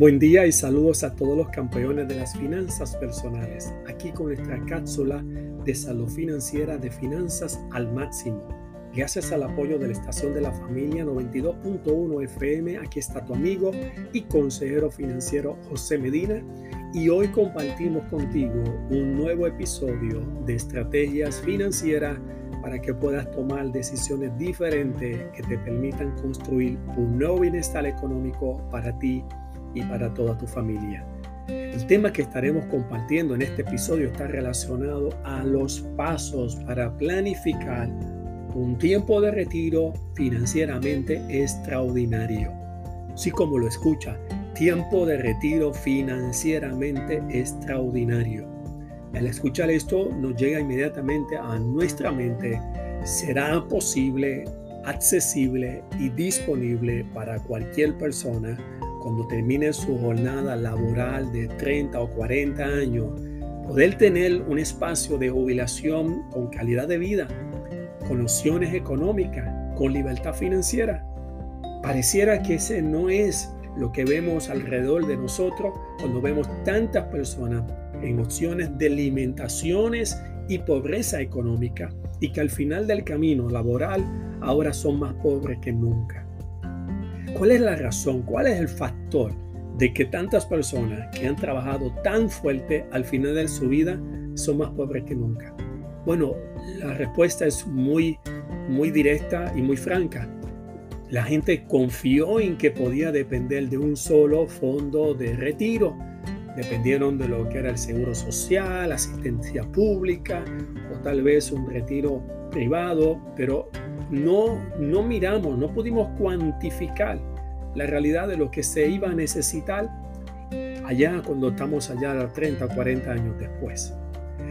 Buen día y saludos a todos los campeones de las finanzas personales, aquí con nuestra cápsula de salud financiera de finanzas al máximo. Gracias al apoyo de la estación de la familia 92.1 FM, aquí está tu amigo y consejero financiero José Medina y hoy compartimos contigo un nuevo episodio de estrategias financieras para que puedas tomar decisiones diferentes que te permitan construir un nuevo bienestar económico para ti y para toda tu familia. El tema que estaremos compartiendo en este episodio está relacionado a los pasos para planificar un tiempo de retiro financieramente extraordinario. Sí como lo escucha, tiempo de retiro financieramente extraordinario. Al escuchar esto nos llega inmediatamente a nuestra mente, será posible, accesible y disponible para cualquier persona cuando termine su jornada laboral de 30 o 40 años, poder tener un espacio de jubilación con calidad de vida, con opciones económicas, con libertad financiera. Pareciera que ese no es lo que vemos alrededor de nosotros cuando vemos tantas personas en opciones de y pobreza económica y que al final del camino laboral ahora son más pobres que nunca. ¿Cuál es la razón? ¿Cuál es el factor de que tantas personas que han trabajado tan fuerte al final de su vida son más pobres que nunca? Bueno, la respuesta es muy, muy directa y muy franca. La gente confió en que podía depender de un solo fondo de retiro. Dependieron de lo que era el seguro social, asistencia pública o tal vez un retiro privado, pero no, no miramos, no pudimos cuantificar la realidad de lo que se iba a necesitar allá cuando estamos allá 30 o 40 años después.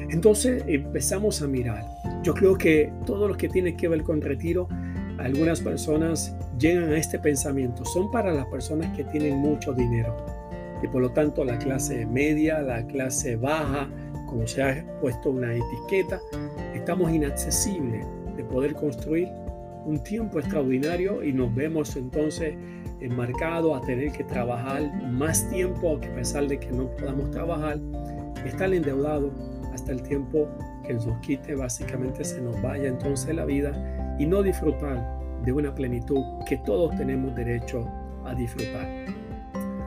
Entonces empezamos a mirar. Yo creo que todo lo que tiene que ver con retiro, algunas personas llegan a este pensamiento. Son para las personas que tienen mucho dinero. Y por lo tanto la clase media, la clase baja, como se ha puesto una etiqueta, estamos inaccesibles de poder construir un tiempo extraordinario y nos vemos entonces enmarcados a tener que trabajar más tiempo, a pesar de que no podamos trabajar, estar endeudado hasta el tiempo que nos quite, básicamente se nos vaya entonces la vida y no disfrutar de una plenitud que todos tenemos derecho a disfrutar.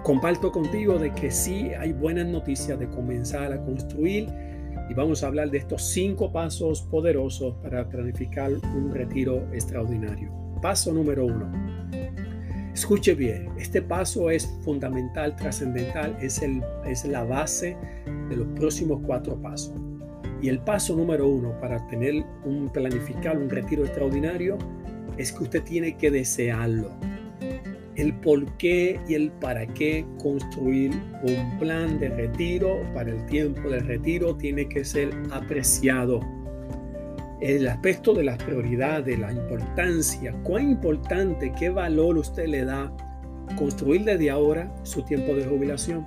Comparto contigo de que sí hay buenas noticias de comenzar a construir y vamos a hablar de estos cinco pasos poderosos para planificar un retiro extraordinario. Paso número uno. Escuche bien, este paso es fundamental, trascendental, es, es la base de los próximos cuatro pasos. Y el paso número uno para tener un planificar un retiro extraordinario es que usted tiene que desearlo el por qué y el para qué construir un plan de retiro para el tiempo del retiro tiene que ser apreciado. El aspecto de las prioridades, la importancia, cuán importante, qué valor usted le da construir desde ahora su tiempo de jubilación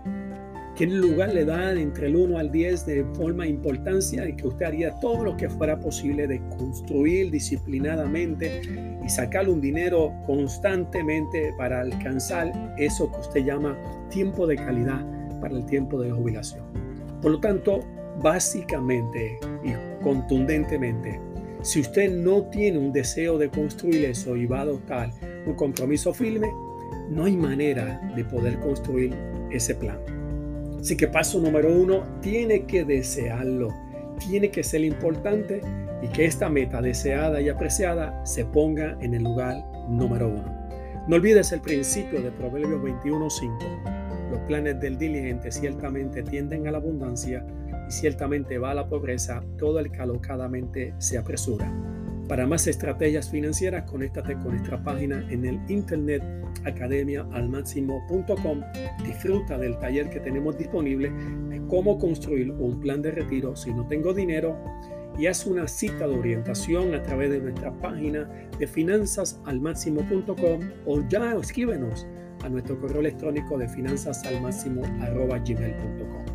qué lugar le da entre el 1 al 10 de forma importancia y que usted haría todo lo que fuera posible de construir disciplinadamente y sacar un dinero constantemente para alcanzar eso que usted llama tiempo de calidad para el tiempo de jubilación. Por lo tanto, básicamente y contundentemente, si usted no tiene un deseo de construir eso y va a adoptar un compromiso firme, no hay manera de poder construir ese plan. Así que paso número uno, tiene que desearlo, tiene que ser importante y que esta meta deseada y apreciada se ponga en el lugar número uno. No olvides el principio de Proverbios 21.5. Los planes del diligente ciertamente tienden a la abundancia y ciertamente va a la pobreza, todo el que alocadamente se apresura. Para más estrategias financieras, conéctate con nuestra página en el internet academiaalmáximo.com. Disfruta del taller que tenemos disponible de cómo construir un plan de retiro si no tengo dinero y haz una cita de orientación a través de nuestra página de finanzasalmáximo.com o ya escríbenos a nuestro correo electrónico de finanzasalmáximo.gmail.com.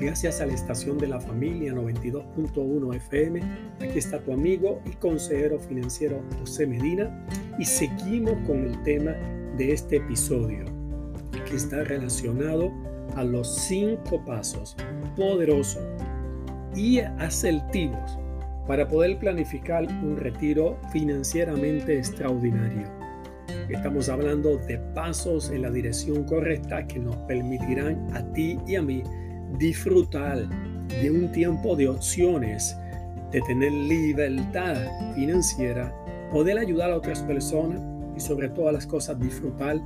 Gracias a la estación de la familia 92.1 FM, aquí está tu amigo y consejero financiero José Medina y seguimos con el tema de este episodio que está relacionado a los cinco pasos poderosos y asertivos para poder planificar un retiro financieramente extraordinario. Estamos hablando de pasos en la dirección correcta que nos permitirán a ti y a mí disfrutar de un tiempo de opciones, de tener libertad financiera, poder ayudar a otras personas y sobre todas las cosas disfrutar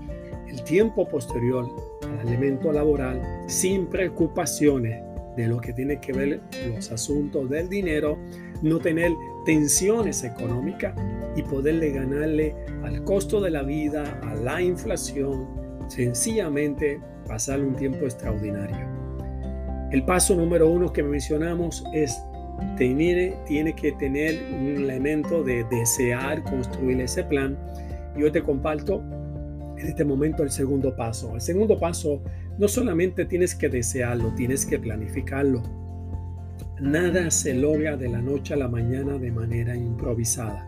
el tiempo posterior al elemento laboral sin preocupaciones de lo que tiene que ver los asuntos del dinero, no tener tensiones económicas y poderle ganarle al costo de la vida, a la inflación, sencillamente pasar un tiempo extraordinario. El paso número uno que mencionamos es tener, tiene que tener un elemento de desear construir ese plan. Yo te comparto en este momento el segundo paso. El segundo paso no solamente tienes que desearlo, tienes que planificarlo. Nada se logra de la noche a la mañana de manera improvisada.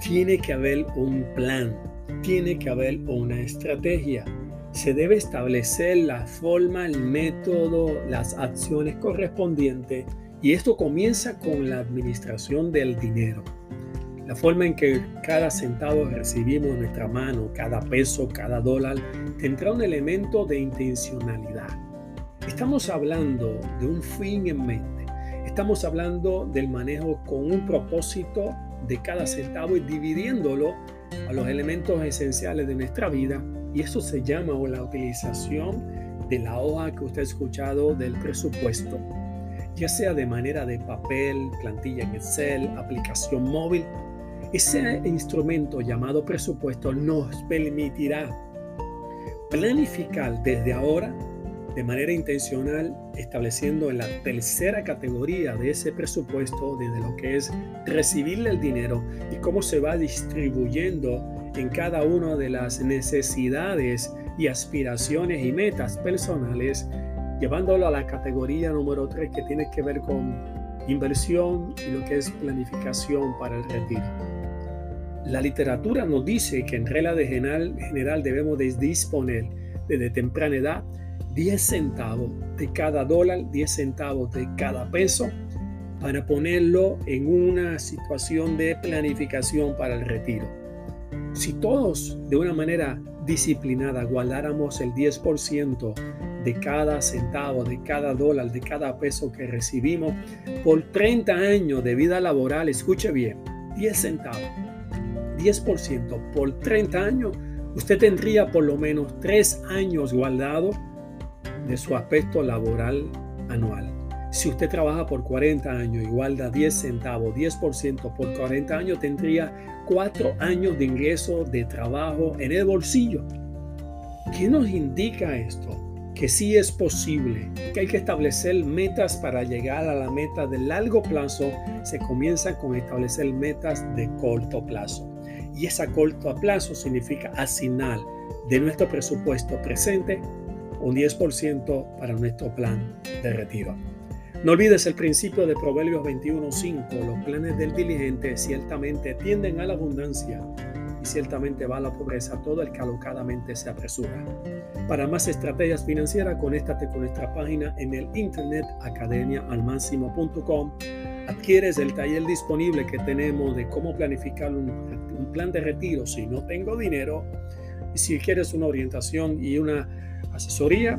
Tiene que haber un plan, tiene que haber una estrategia. Se debe establecer la forma, el método, las acciones correspondientes y esto comienza con la administración del dinero. La forma en que cada centavo recibimos en nuestra mano, cada peso, cada dólar, tendrá un elemento de intencionalidad. Estamos hablando de un fin en mente. Estamos hablando del manejo con un propósito de cada centavo y dividiéndolo a los elementos esenciales de nuestra vida. Y eso se llama la utilización de la hoja que usted ha escuchado del presupuesto, ya sea de manera de papel, plantilla en Excel, aplicación móvil. Ese instrumento llamado presupuesto nos permitirá planificar desde ahora de manera intencional, estableciendo en la tercera categoría de ese presupuesto, desde lo que es recibirle el dinero y cómo se va distribuyendo en cada una de las necesidades y aspiraciones y metas personales, llevándolo a la categoría número 3 que tiene que ver con inversión y lo que es planificación para el retiro. La literatura nos dice que en regla general, debemos de disponer desde temprana edad 10 centavos de cada dólar, 10 centavos de cada peso para ponerlo en una situación de planificación para el retiro. Si todos de una manera disciplinada guardáramos el 10% de cada centavo, de cada dólar, de cada peso que recibimos por 30 años de vida laboral, escuche bien, 10 centavos 10% por 30 años, usted tendría por lo menos 3 años guardado de su aspecto laboral anual. Si usted trabaja por 40 años y guarda 10 centavos, 10% por 40 años, tendría 4 años de ingreso de trabajo en el bolsillo. ¿Qué nos indica esto? Que sí es posible, que hay que establecer metas para llegar a la meta de largo plazo. Se comienza con establecer metas de corto plazo y esa corto plazo significa asignar de nuestro presupuesto presente un 10% para nuestro plan de retiro. No olvides el principio de Proverbios 21.5, los planes del diligente ciertamente tienden a la abundancia y ciertamente va a la pobreza. Todo el que alocadamente se apresura. Para más estrategias financieras, conéctate con nuestra página en el internet academiaalmáximo.com adquieres el taller disponible que tenemos de cómo planificar un, plan de retiro si no tengo dinero, y si quieres una orientación y una asesoría,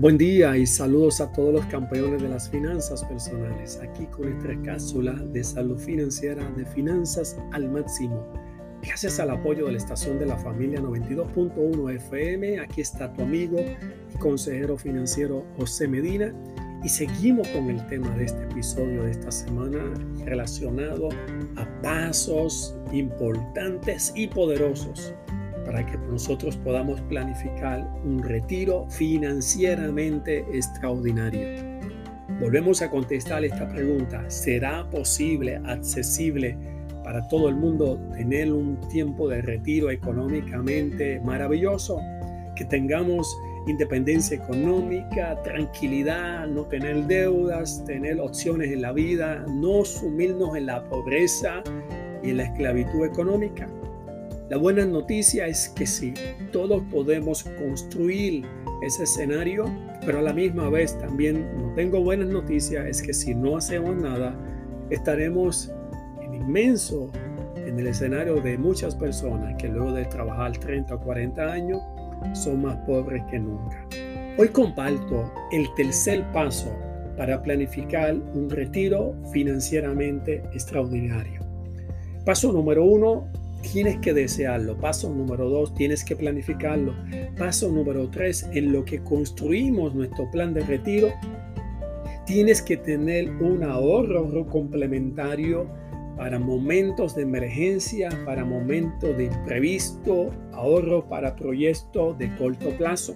Buen día y saludos a todos los campeones de las finanzas personales, aquí con nuestra cápsula de salud financiera de finanzas al máximo, Gracias al apoyo de la estación de la familia 92.1 FM, aquí está tu amigo y consejero financiero José Medina. Y seguimos con el tema de este episodio de esta semana relacionado a pasos importantes y poderosos para que nosotros podamos planificar un retiro financieramente extraordinario. Volvemos a contestar esta pregunta. ¿Será posible, accesible para todo el mundo tener un tiempo de retiro económicamente maravilloso? Que tengamos independencia económica, tranquilidad, no tener deudas, tener opciones en la vida, no sumirnos en la pobreza y en la esclavitud económica. La buena noticia es que sí, todos podemos construir ese escenario, pero a la misma vez también no tengo buenas noticias, es que si no hacemos nada, estaremos en inmenso en el escenario de muchas personas que luego de trabajar 30 o 40 años son más pobres que nunca. Hoy comparto el tercer paso para planificar un retiro financieramente extraordinario. Paso número uno, tienes que desearlo. Paso número dos, tienes que planificarlo. Paso número tres, en lo que construimos nuestro plan de retiro, tienes que tener un ahorro complementario para momentos de emergencia, para momentos de imprevisto, ahorro para proyectos de corto plazo.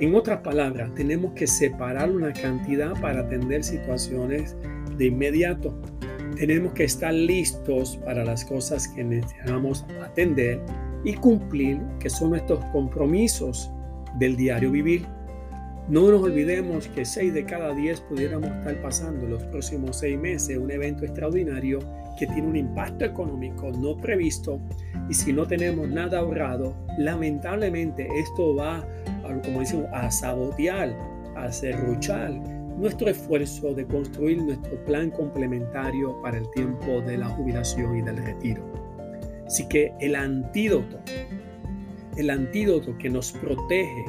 En otras palabras, tenemos que separar una cantidad para atender situaciones de inmediato tenemos que estar listos para las cosas que necesitamos atender y cumplir, que son nuestros compromisos del diario vivir. No nos olvidemos que 6 de cada 10 pudiéramos estar pasando los próximos 6 meses un evento extraordinario que tiene un impacto económico no previsto y si no tenemos nada ahorrado, lamentablemente esto va, a, como decimos, a sabotear, a cerruchar nuestro esfuerzo de construir nuestro plan complementario para el tiempo de la jubilación y del retiro. Así que el antídoto, el antídoto que nos protege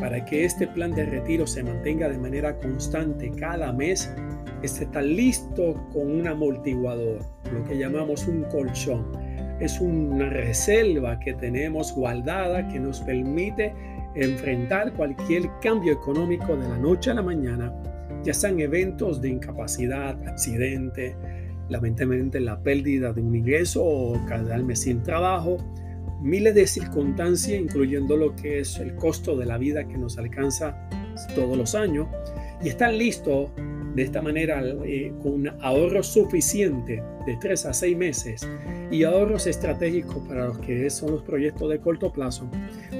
para que este plan de retiro se mantenga de manera constante cada mes es estar listo con un amortiguador, lo que llamamos un colchón. Es una reserva que tenemos guardada que nos permite enfrentar cualquier cambio económico de la noche a la mañana ya sean eventos de incapacidad, accidente, lamentablemente la pérdida de un ingreso o quedarme sin trabajo, miles de circunstancias, incluyendo lo que es el costo de la vida que nos alcanza todos los años, y estar listo de esta manera eh, con un ahorro suficiente de 3 a 6 meses y ahorros estratégicos para los que son los proyectos de corto plazo,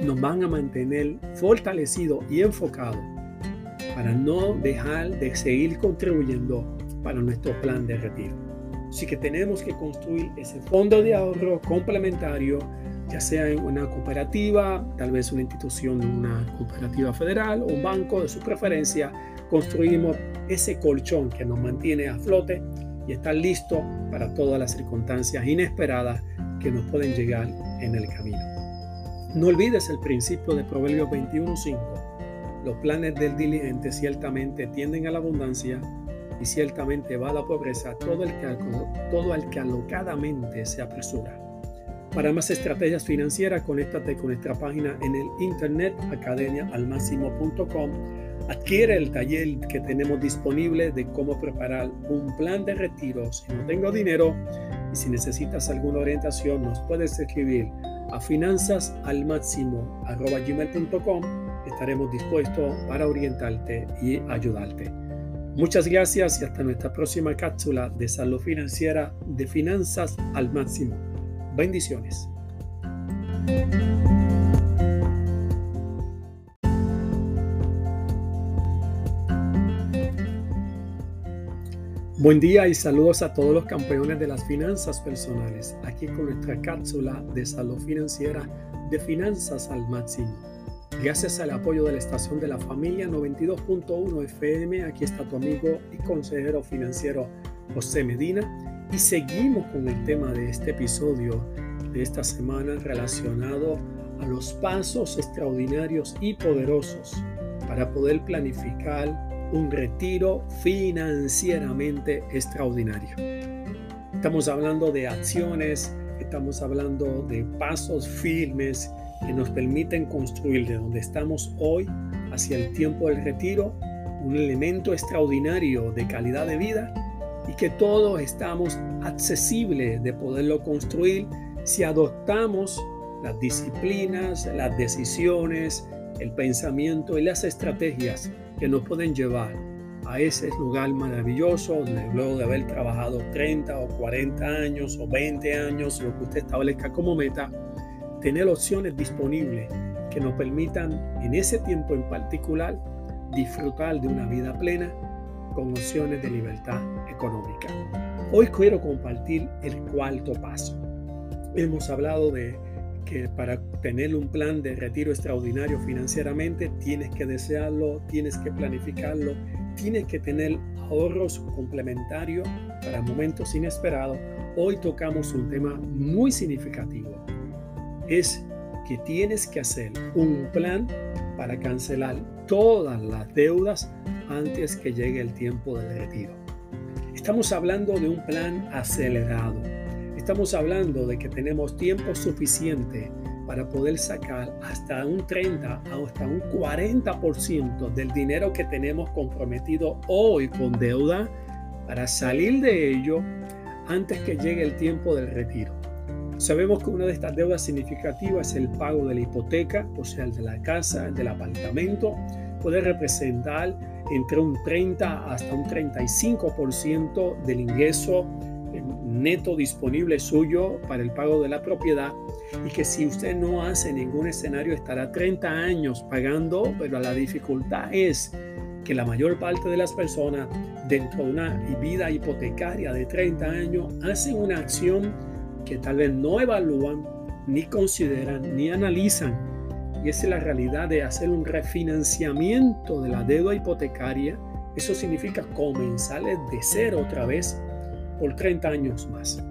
nos van a mantener fortalecidos y enfocados para no dejar de seguir contribuyendo para nuestro plan de retiro. Así que tenemos que construir ese fondo de ahorro complementario, ya sea en una cooperativa, tal vez una institución, una cooperativa federal o un banco de su preferencia. Construimos ese colchón que nos mantiene a flote y está listo para todas las circunstancias inesperadas que nos pueden llegar en el camino. No olvides el principio de Proverbios 21.5 los planes del diligente ciertamente tienden a la abundancia y ciertamente va a la pobreza todo el que, todo el que alocadamente se apresura. Para más estrategias financieras, conéctate con nuestra página en el internet academiaalmáximo.com. Adquiere el taller que tenemos disponible de cómo preparar un plan de retiro si no tengo dinero y si necesitas alguna orientación nos puedes escribir a finanzasalmáximo.com estaremos dispuestos para orientarte y ayudarte. Muchas gracias y hasta nuestra próxima cápsula de salud financiera de finanzas al máximo. Bendiciones. Buen día y saludos a todos los campeones de las finanzas personales, aquí con nuestra cápsula de salud financiera de finanzas al máximo. Gracias al apoyo de la estación de la familia 92.1 FM, aquí está tu amigo y consejero financiero José Medina y seguimos con el tema de este episodio de esta semana relacionado a los pasos extraordinarios y poderosos para poder planificar un retiro financieramente extraordinario. Estamos hablando de acciones Estamos hablando de pasos firmes que nos permiten construir de donde estamos hoy hacia el tiempo del retiro un elemento extraordinario de calidad de vida y que todos estamos accesibles de poderlo construir si adoptamos las disciplinas, las decisiones, el pensamiento y las estrategias que nos pueden llevar a ese lugar maravilloso donde luego de haber trabajado 30 o 40 años o 20 años, lo que usted establezca como meta, tener opciones disponibles que nos permitan en ese tiempo en particular disfrutar de una vida plena con opciones de libertad económica. Hoy quiero compartir el cuarto paso. Hemos hablado de que para tener un plan de retiro extraordinario financieramente tienes que desearlo, tienes que planificarlo, tienes que tener ahorros complementarios para momentos inesperados. Hoy tocamos un tema muy significativo. Es que tienes que hacer un plan para cancelar todas las deudas antes que llegue el tiempo del retiro. Estamos hablando de un plan acelerado. Estamos hablando de que tenemos tiempo suficiente para poder sacar hasta un 30 hasta un 40% del dinero que tenemos comprometido hoy con deuda para salir de ello antes que llegue el tiempo del retiro. Sabemos que una de estas deudas significativas es el pago de la hipoteca, o sea, el de la casa, el del apartamento. Puede representar entre un 30 hasta un 35% del ingreso neto disponible suyo para el pago de la propiedad y que si usted no hace ningún escenario estará 30 años pagando, pero la dificultad es que la mayor parte de las personas dentro de una vida hipotecaria de 30 años hacen una acción que tal vez no evalúan, ni consideran, ni analizan. Y esa es la realidad de hacer un refinanciamiento de la deuda hipotecaria. Eso significa comenzar de cero otra vez por 30 años más.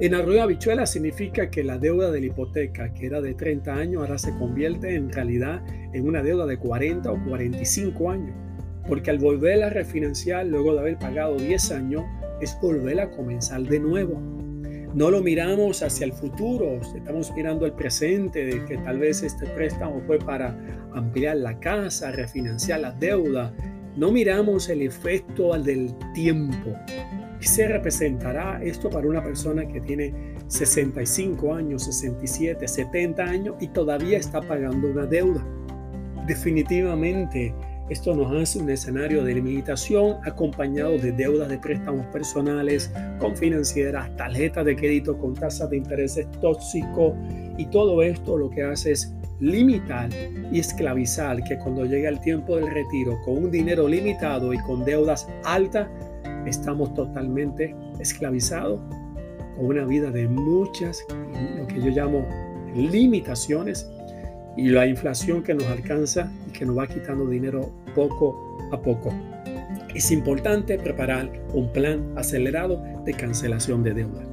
En arroyo habichuela significa que la deuda de la hipoteca, que era de 30 años, ahora se convierte en realidad en una deuda de 40 o 45 años. Porque al volver a refinanciar, luego de haber pagado 10 años, es volver a comenzar de nuevo. No lo miramos hacia el futuro, estamos mirando el presente, de que tal vez este préstamo fue para ampliar la casa, refinanciar la deuda. No miramos el efecto al del tiempo. ¿Qué se representará esto para una persona que tiene 65 años, 67, 70 años y todavía está pagando una deuda? Definitivamente esto nos hace un escenario de limitación acompañado de deudas de préstamos personales con financieras, tarjetas de crédito con tasas de intereses tóxicos. Y todo esto lo que hace es limitar y esclavizar que cuando llega el tiempo del retiro con un dinero limitado y con deudas altas, estamos totalmente esclavizados con una vida de muchas, lo que yo llamo limitaciones y la inflación que nos alcanza y que nos va quitando dinero poco a poco. Es importante preparar un plan acelerado de cancelación de deuda.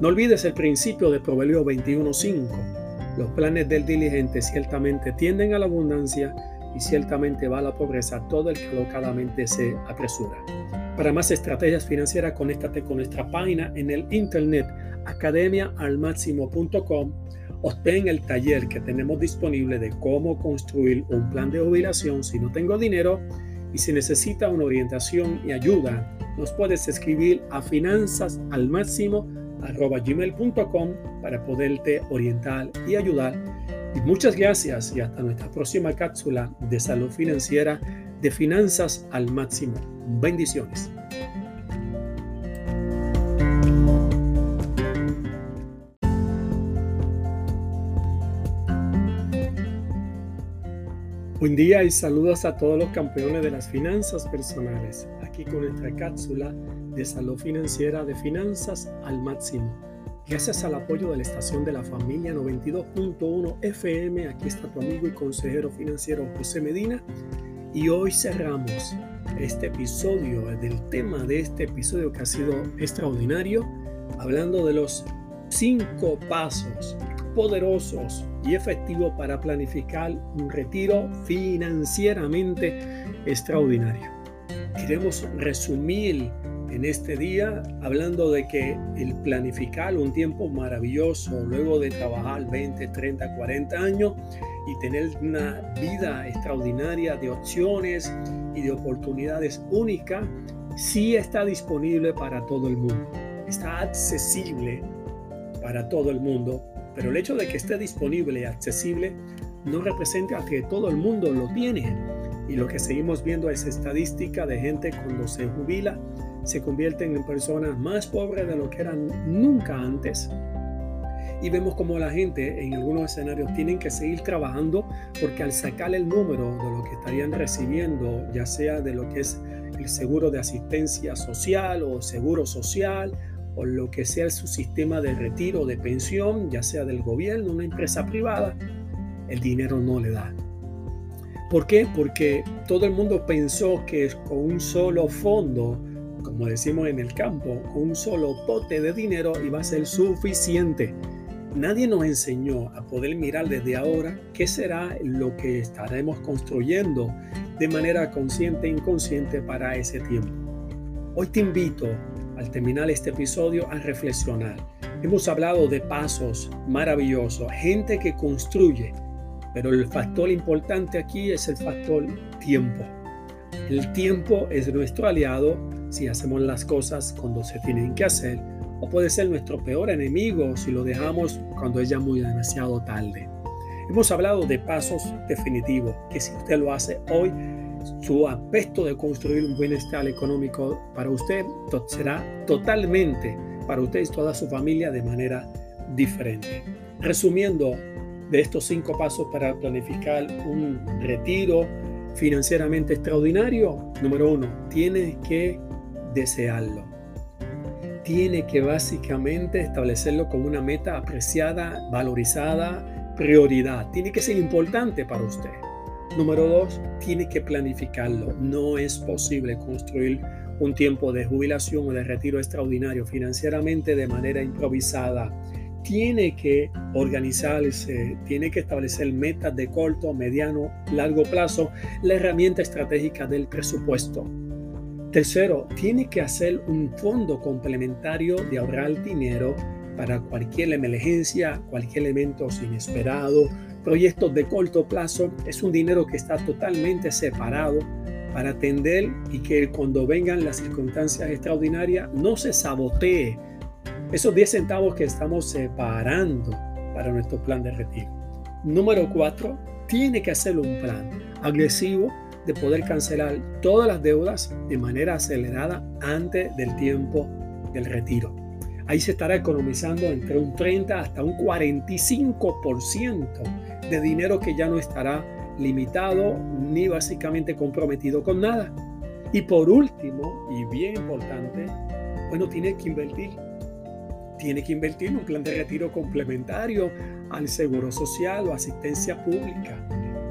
No olvides el principio de Proverbio 21.5. Los planes del diligente ciertamente tienden a la abundancia y ciertamente va a la pobreza todo el que alocadamente se apresura. Para más estrategias financieras, conéctate con nuestra página en el internet academiaalmáximo.com obtén el taller que tenemos disponible de cómo construir un plan de jubilación si no tengo dinero y si necesita una orientación y ayuda, nos puedes escribir a finanzasalmáximo.com para poderte orientar y ayudar. Y muchas gracias y hasta nuestra próxima cápsula de salud financiera de finanzas al máximo. Bendiciones. Buen día y saludos a todos los campeones de las finanzas personales, aquí con nuestra cápsula de salud financiera de finanzas al máximo. Gracias al apoyo de la estación de la familia 92.1 FM, aquí está tu amigo y consejero financiero José Medina. Y hoy cerramos este episodio del tema de este episodio que ha sido extraordinario, hablando de los cinco pasos poderosos y efectivos para planificar un retiro financieramente extraordinario. Queremos resumir en este día hablando de que el planificar un tiempo maravilloso luego de trabajar 20, 30, 40 años y tener una vida extraordinaria de opciones y de oportunidades únicas, sí está disponible para todo el mundo. Está accesible para todo el mundo, pero el hecho de que esté disponible y accesible no representa que todo el mundo lo tiene. Y lo que seguimos viendo es estadística de gente cuando se jubila se convierten en personas más pobres de lo que eran nunca antes. Y vemos como la gente en algunos escenarios tienen que seguir trabajando porque al sacar el número de lo que estarían recibiendo, ya sea de lo que es el seguro de asistencia social o seguro social o lo que sea su sistema de retiro de pensión, ya sea del gobierno o una empresa privada, el dinero no le da. ¿Por qué? Porque todo el mundo pensó que con un solo fondo como decimos en el campo, un solo pote de dinero iba a ser suficiente. Nadie nos enseñó a poder mirar desde ahora qué será lo que estaremos construyendo de manera consciente e inconsciente para ese tiempo. Hoy te invito, al terminar este episodio, a reflexionar. Hemos hablado de pasos maravillosos, gente que construye, pero el factor importante aquí es el factor tiempo. El tiempo es nuestro aliado si hacemos las cosas cuando se tienen que hacer, o puede ser nuestro peor enemigo si lo dejamos cuando es ya muy demasiado tarde. Hemos hablado de pasos definitivos, que si usted lo hace hoy, su aspecto de construir un bienestar económico para usted será totalmente para usted y toda su familia de manera diferente. Resumiendo de estos cinco pasos para planificar un retiro financieramente extraordinario, número uno, tiene que desearlo. Tiene que básicamente establecerlo como una meta apreciada, valorizada, prioridad. Tiene que ser importante para usted. Número dos, tiene que planificarlo. No es posible construir un tiempo de jubilación o de retiro extraordinario financieramente de manera improvisada. Tiene que organizarse, tiene que establecer metas de corto, mediano, largo plazo, la herramienta estratégica del presupuesto. Tercero, tiene que hacer un fondo complementario de ahorrar dinero para cualquier emergencia, cualquier evento inesperado, proyectos de corto plazo. Es un dinero que está totalmente separado para atender y que cuando vengan las circunstancias extraordinarias no se sabotee esos 10 centavos que estamos separando para nuestro plan de retiro. Número 4, tiene que hacer un plan agresivo de poder cancelar todas las deudas de manera acelerada antes del tiempo del retiro. Ahí se estará economizando entre un 30 hasta un 45% de dinero que ya no estará limitado ni básicamente comprometido con nada. Y por último, y bien importante, bueno, tiene que invertir. Tiene que invertir en un plan de retiro complementario al seguro social o asistencia pública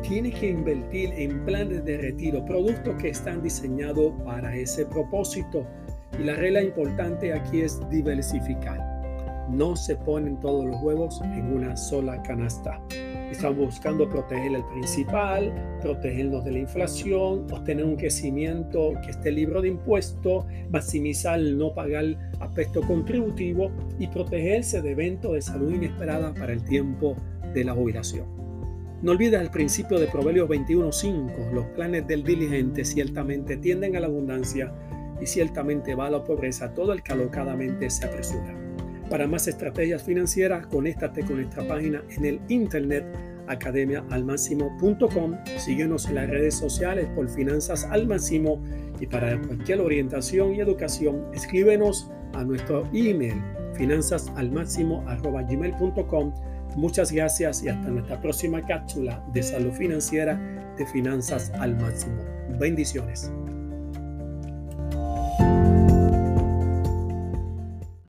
tiene que invertir en planes de retiro, productos que están diseñados para ese propósito. Y la regla importante aquí es diversificar. No se ponen todos los huevos en una sola canasta. Estamos buscando proteger el principal, protegernos de la inflación, obtener un crecimiento que esté libre de impuestos, maximizar el no pagar aspecto contributivo y protegerse de eventos de salud inesperada para el tiempo de la jubilación. No olvides el principio de Proverbios 21.5. Los planes del diligente ciertamente tienden a la abundancia y ciertamente va a la pobreza todo el que alocadamente se apresura. Para más estrategias financieras, conéctate con nuestra página en el internet academiaalmáximo.com. Síguenos en las redes sociales por Finanzas al Máximo y para cualquier orientación y educación, escríbenos a nuestro email finanzasalmáximo.com Muchas gracias y hasta nuestra próxima cápsula de salud financiera de finanzas al máximo. Bendiciones.